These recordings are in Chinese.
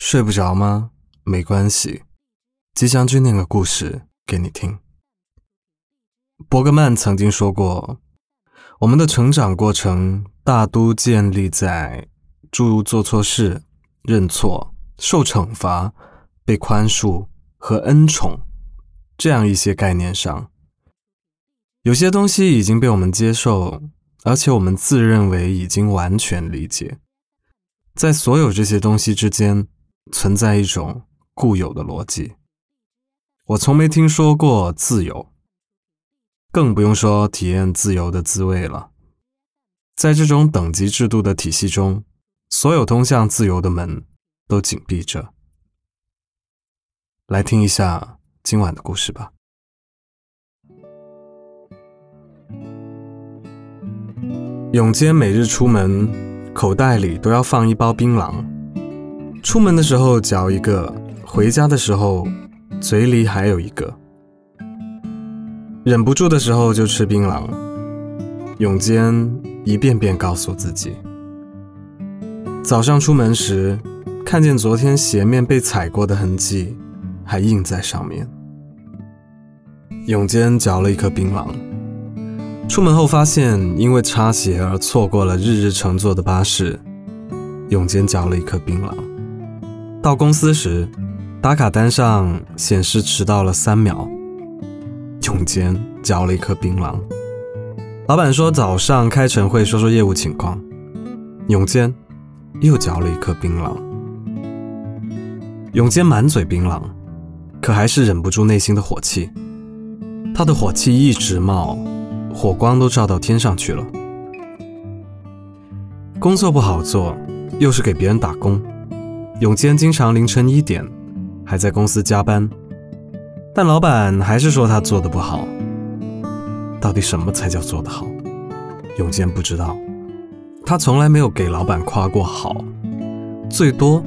睡不着吗？没关系，吉祥君念个故事给你听。伯格曼曾经说过，我们的成长过程大都建立在诸如做错事、认错、受惩罚、被宽恕和恩宠这样一些概念上。有些东西已经被我们接受，而且我们自认为已经完全理解。在所有这些东西之间。存在一种固有的逻辑，我从没听说过自由，更不用说体验自由的滋味了。在这种等级制度的体系中，所有通向自由的门都紧闭着。来听一下今晚的故事吧。永坚每日出门，口袋里都要放一包槟榔。出门的时候嚼一个，回家的时候嘴里还有一个。忍不住的时候就吃槟榔。永坚一遍遍告诉自己。早上出门时，看见昨天鞋面被踩过的痕迹还印在上面。永坚嚼了一颗槟榔。出门后发现因为擦鞋而错过了日日乘坐的巴士。永坚嚼了一颗槟榔。到公司时，打卡单上显示迟到了三秒。永坚嚼了一颗槟榔。老板说早上开晨会说说业务情况。永坚又嚼了一颗槟榔。永坚满嘴槟榔，可还是忍不住内心的火气。他的火气一直冒，火光都照到天上去了。工作不好做，又是给别人打工。永坚经常凌晨一点还在公司加班，但老板还是说他做的不好。到底什么才叫做得好？永坚不知道，他从来没有给老板夸过好，最多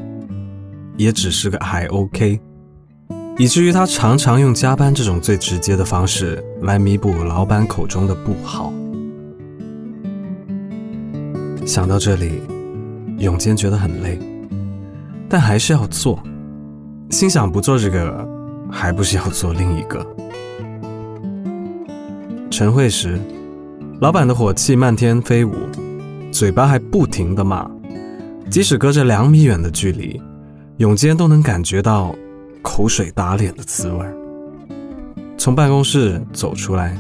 也只是个还 OK，以至于他常常用加班这种最直接的方式来弥补老板口中的不好。想到这里，永坚觉得很累。但还是要做，心想不做这个，还不是要做另一个。晨会时，老板的火气漫天飞舞，嘴巴还不停的骂，即使隔着两米远的距离，永坚都能感觉到口水打脸的滋味。从办公室走出来，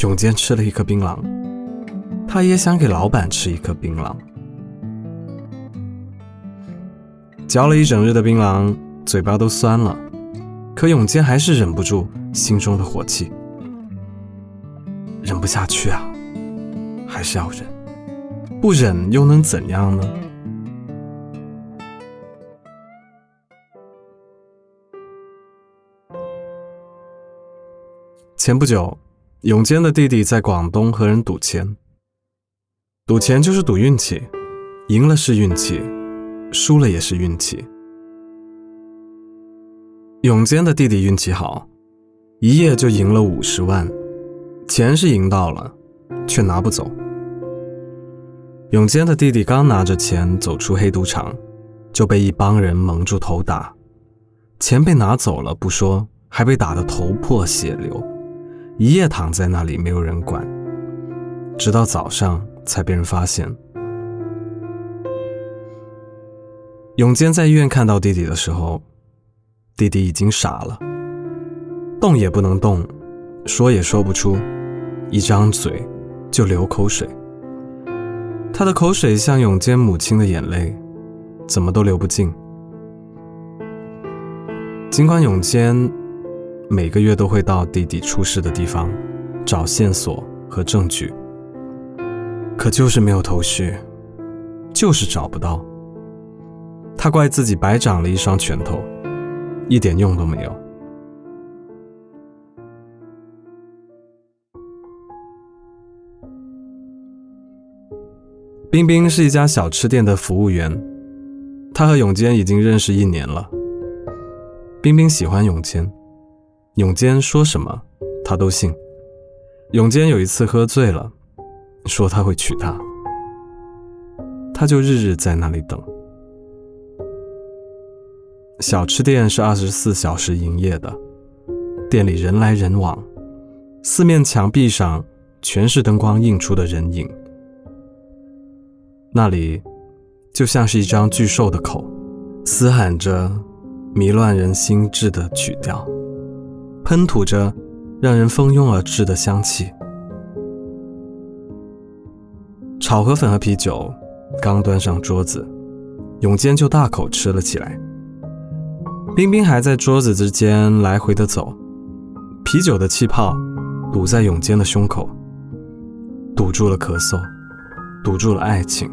永坚吃了一颗槟榔，他也想给老板吃一颗槟榔。嚼了一整日的槟榔，嘴巴都酸了，可永坚还是忍不住心中的火气，忍不下去啊，还是要忍，不忍又能怎样呢？前不久，永坚的弟弟在广东和人赌钱，赌钱就是赌运气，赢了是运气。输了也是运气。永坚的弟弟运气好，一夜就赢了五十万，钱是赢到了，却拿不走。永坚的弟弟刚拿着钱走出黑赌场，就被一帮人蒙住头打，钱被拿走了不说，还被打得头破血流，一夜躺在那里没有人管，直到早上才被人发现。永坚在医院看到弟弟的时候，弟弟已经傻了，动也不能动，说也说不出，一张嘴就流口水。他的口水像永坚母亲的眼泪，怎么都流不尽。尽管永坚每个月都会到弟弟出事的地方找线索和证据，可就是没有头绪，就是找不到。他怪自己白长了一双拳头，一点用都没有。冰冰是一家小吃店的服务员，他和永坚已经认识一年了。冰冰喜欢永坚，永坚说什么他都信。永坚有一次喝醉了，说他会娶她，他就日日在那里等。小吃店是二十四小时营业的，店里人来人往，四面墙壁上全是灯光映出的人影。那里就像是一张巨兽的口，嘶喊着迷乱人心智的曲调，喷吐着让人蜂拥而至的香气。炒河粉和啤酒刚端上桌子，永坚就大口吃了起来。冰冰还在桌子之间来回的走，啤酒的气泡堵在永坚的胸口，堵住了咳嗽，堵住了爱情，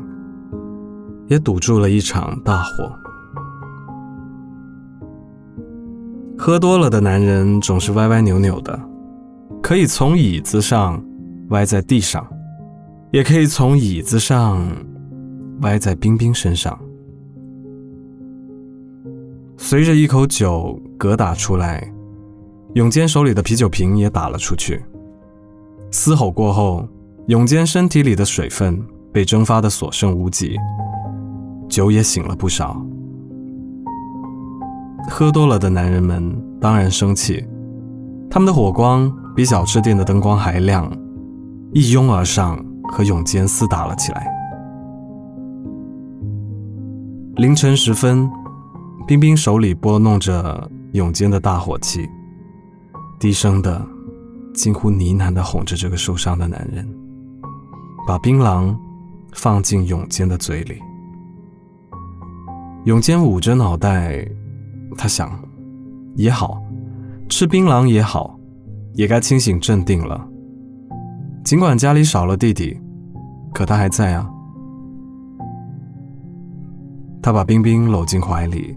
也堵住了一场大火。喝多了的男人总是歪歪扭扭的，可以从椅子上歪在地上，也可以从椅子上歪在冰冰身上。随着一口酒嗝打出来，永坚手里的啤酒瓶也打了出去。嘶吼过后，永坚身体里的水分被蒸发的所剩无几，酒也醒了不少。喝多了的男人们当然生气，他们的火光比小吃店的灯光还亮，一拥而上和永坚厮打了起来。凌晨时分。冰冰手里拨弄着永坚的大火器，低声的、近乎呢喃的哄着这个受伤的男人，把槟榔放进永坚的嘴里。永坚捂着脑袋，他想，也好，吃槟榔也好，也该清醒镇定了。尽管家里少了弟弟，可他还在啊。他把冰冰搂进怀里。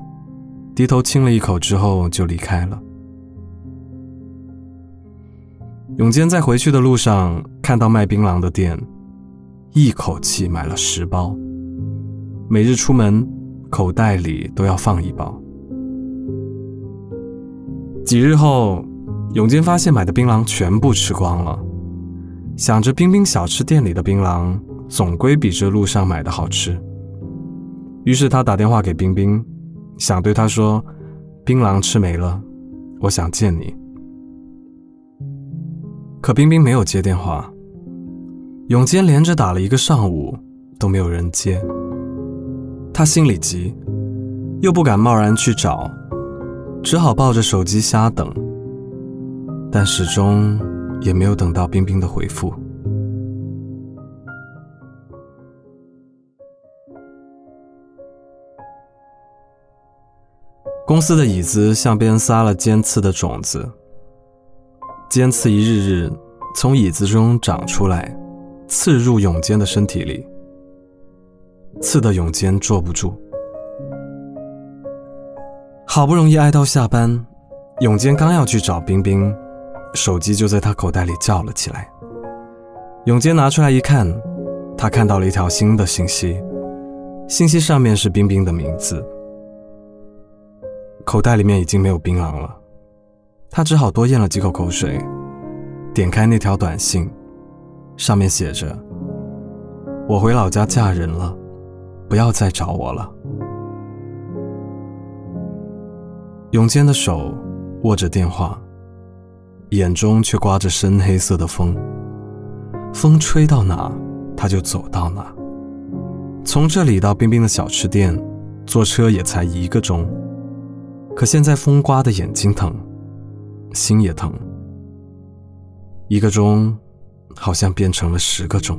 低头亲了一口之后就离开了。永坚在回去的路上看到卖槟榔的店，一口气买了十包，每日出门口袋里都要放一包。几日后，永坚发现买的槟榔全部吃光了，想着冰冰小吃店里的槟榔总归比这路上买的好吃，于是他打电话给冰冰。想对他说：“槟榔吃没了，我想见你。”可冰冰没有接电话。永坚连着打了一个上午都没有人接，他心里急，又不敢贸然去找，只好抱着手机瞎等。但始终也没有等到冰冰的回复。公司的椅子像边撒了尖刺的种子，尖刺一日日从椅子中长出来，刺入永坚的身体里，刺得永坚坐不住。好不容易挨到下班，永坚刚要去找冰冰，手机就在他口袋里叫了起来。永坚拿出来一看，他看到了一条新的信息，信息上面是冰冰的名字。口袋里面已经没有槟榔了，他只好多咽了几口口水，点开那条短信，上面写着：“我回老家嫁人了，不要再找我了。”永坚的手握着电话，眼中却刮着深黑色的风，风吹到哪，他就走到哪。从这里到冰冰的小吃店，坐车也才一个钟。可现在风刮的眼睛疼，心也疼。一个钟，好像变成了十个钟。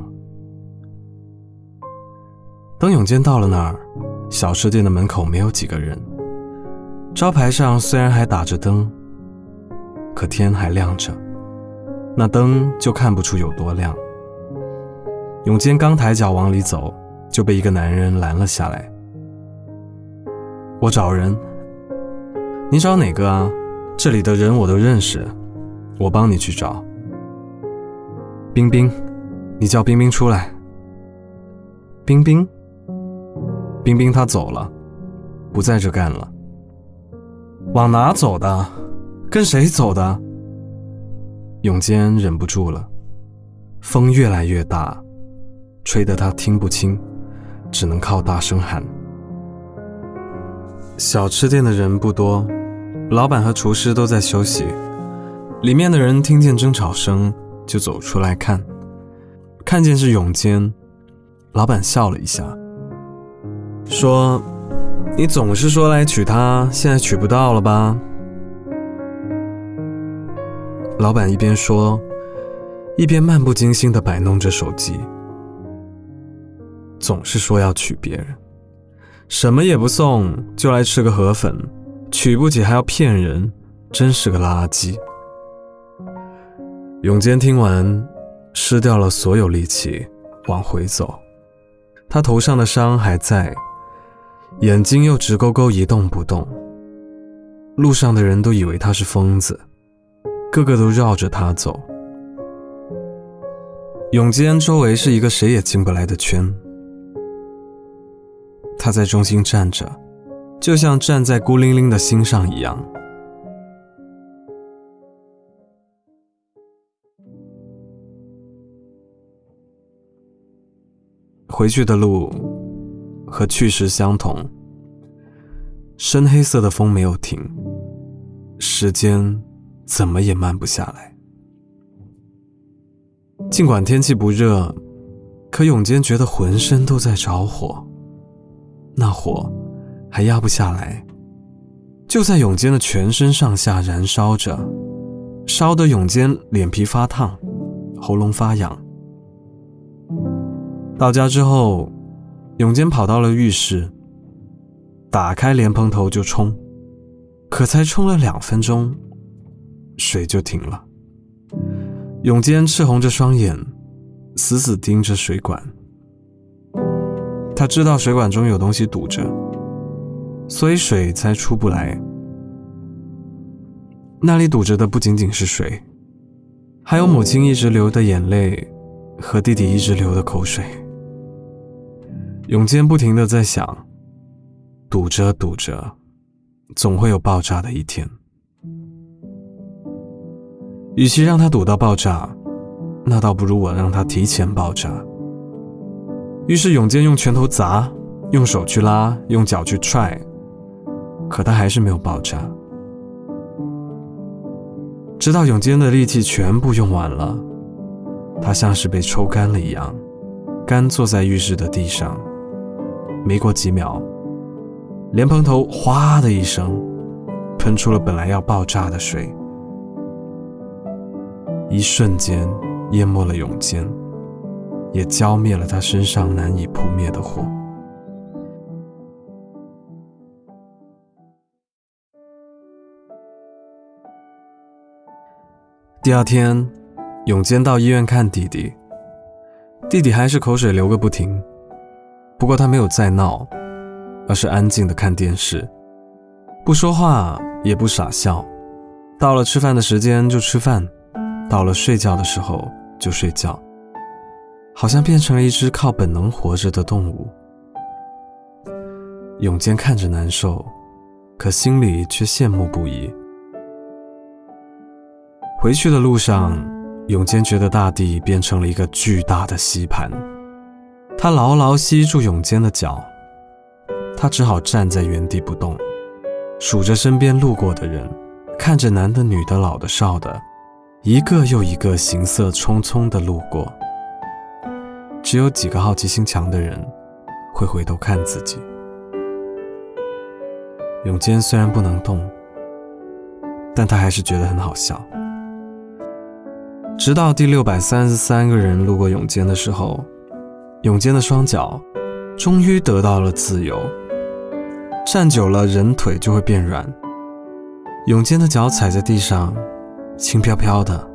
等永坚到了那儿，小吃店的门口没有几个人，招牌上虽然还打着灯，可天还亮着，那灯就看不出有多亮。永坚刚抬脚往里走，就被一个男人拦了下来。我找人。你找哪个啊？这里的人我都认识，我帮你去找。冰冰，你叫冰冰出来。冰冰，冰冰，他走了，不在这干了。往哪走的？跟谁走的？永坚忍不住了，风越来越大，吹得他听不清，只能靠大声喊。小吃店的人不多，老板和厨师都在休息。里面的人听见争吵声，就走出来看，看见是永坚。老板笑了一下，说：“你总是说来娶她，现在娶不到了吧？”老板一边说，一边漫不经心地摆弄着手机。总是说要娶别人，什么也不送，就来吃个河粉，娶不起还要骗人，真是个垃圾。永坚听完，失掉了所有力气，往回走。他头上的伤还在，眼睛又直勾勾一动不动。路上的人都以为他是疯子，个个都绕着他走。永坚周围是一个谁也进不来的圈，他在中心站着，就像站在孤零零的心上一样。回去的路和去时相同，深黑色的风没有停，时间怎么也慢不下来。尽管天气不热，可永坚觉得浑身都在着火，那火还压不下来，就在永坚的全身上下燃烧着，烧得永坚脸皮发烫，喉咙发痒。到家之后，永坚跑到了浴室，打开莲蓬头就冲，可才冲了两分钟，水就停了。永坚赤红着双眼，死死盯着水管。他知道水管中有东西堵着，所以水才出不来。那里堵着的不仅仅是水，还有母亲一直流的眼泪和弟弟一直流的口水。永坚不停的在想，堵着堵着，总会有爆炸的一天。与其让他堵到爆炸，那倒不如我让他提前爆炸。于是永健用拳头砸，用手去拉，用脚去踹，可他还是没有爆炸。直到永坚的力气全部用完了，他像是被抽干了一样，干坐在浴室的地上。没过几秒，莲蓬头哗的一声，喷出了本来要爆炸的水，一瞬间淹没了永坚，也浇灭了他身上难以扑灭的火。第二天，永坚到医院看弟弟，弟弟还是口水流个不停。不过他没有再闹，而是安静的看电视，不说话也不傻笑。到了吃饭的时间就吃饭，到了睡觉的时候就睡觉，好像变成了一只靠本能活着的动物。永坚看着难受，可心里却羡慕不已。回去的路上，永坚觉得大地变成了一个巨大的吸盘。他牢牢吸住永坚的脚，他只好站在原地不动，数着身边路过的人，看着男的、女的、老的、少的，一个又一个行色匆匆的路过。只有几个好奇心强的人会回头看自己。永坚虽然不能动，但他还是觉得很好笑。直到第六百三十三个人路过永坚的时候。永坚的双脚终于得到了自由。站久了，人腿就会变软。永坚的脚踩在地上，轻飘飘的，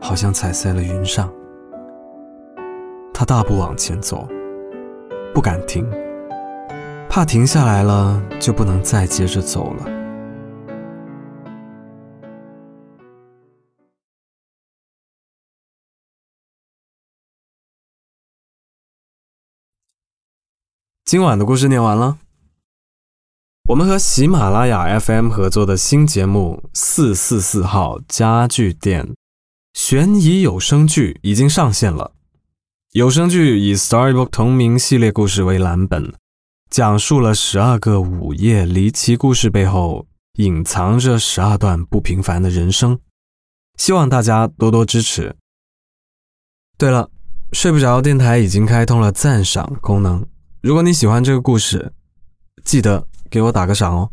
好像踩在了云上。他大步往前走，不敢停，怕停下来了就不能再接着走了。今晚的故事念完了。我们和喜马拉雅 FM 合作的新节目《四四四号家具店》悬疑有声剧已经上线了。有声剧以 Storybook 同名系列故事为蓝本，讲述了十二个午夜离奇故事背后隐藏着十二段不平凡的人生。希望大家多多支持。对了，睡不着电台已经开通了赞赏功能。如果你喜欢这个故事记得给我打个赏哦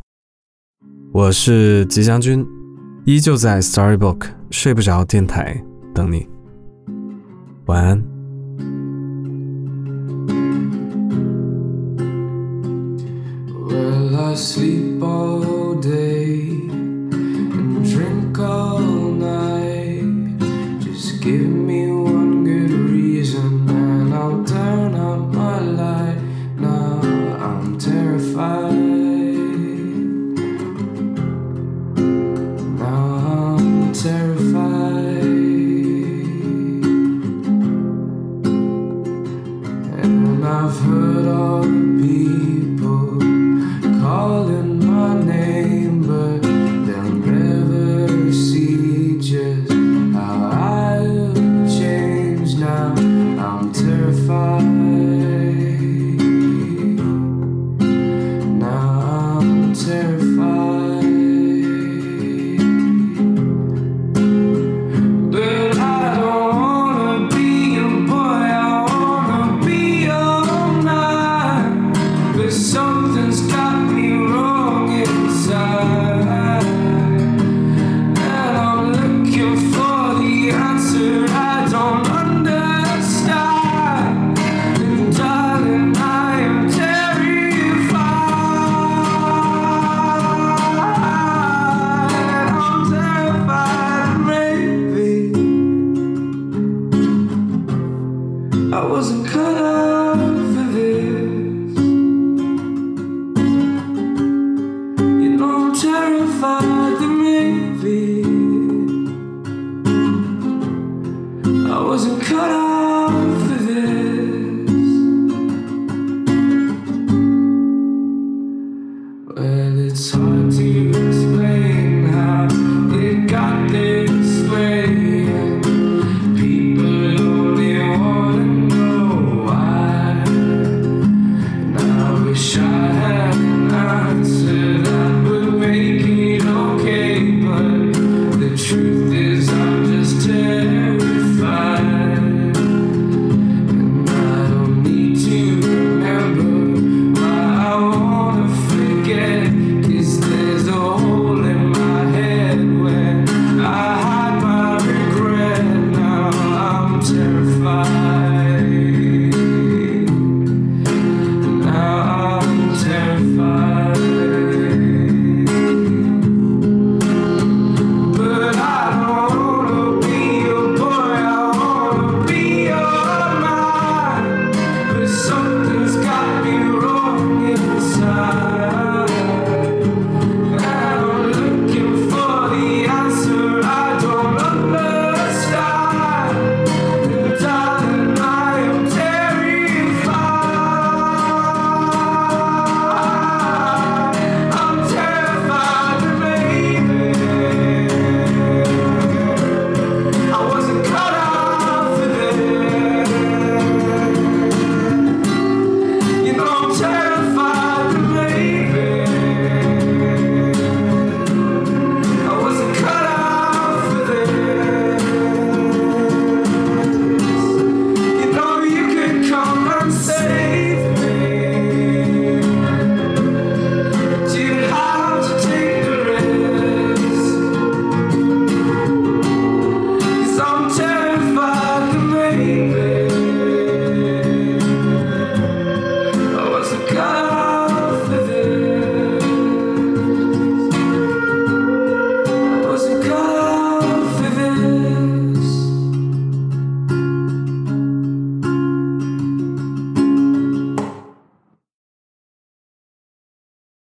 我是吉祥君依旧在 storybook 睡不着电台等你晚安 i sleep all day drink all night just give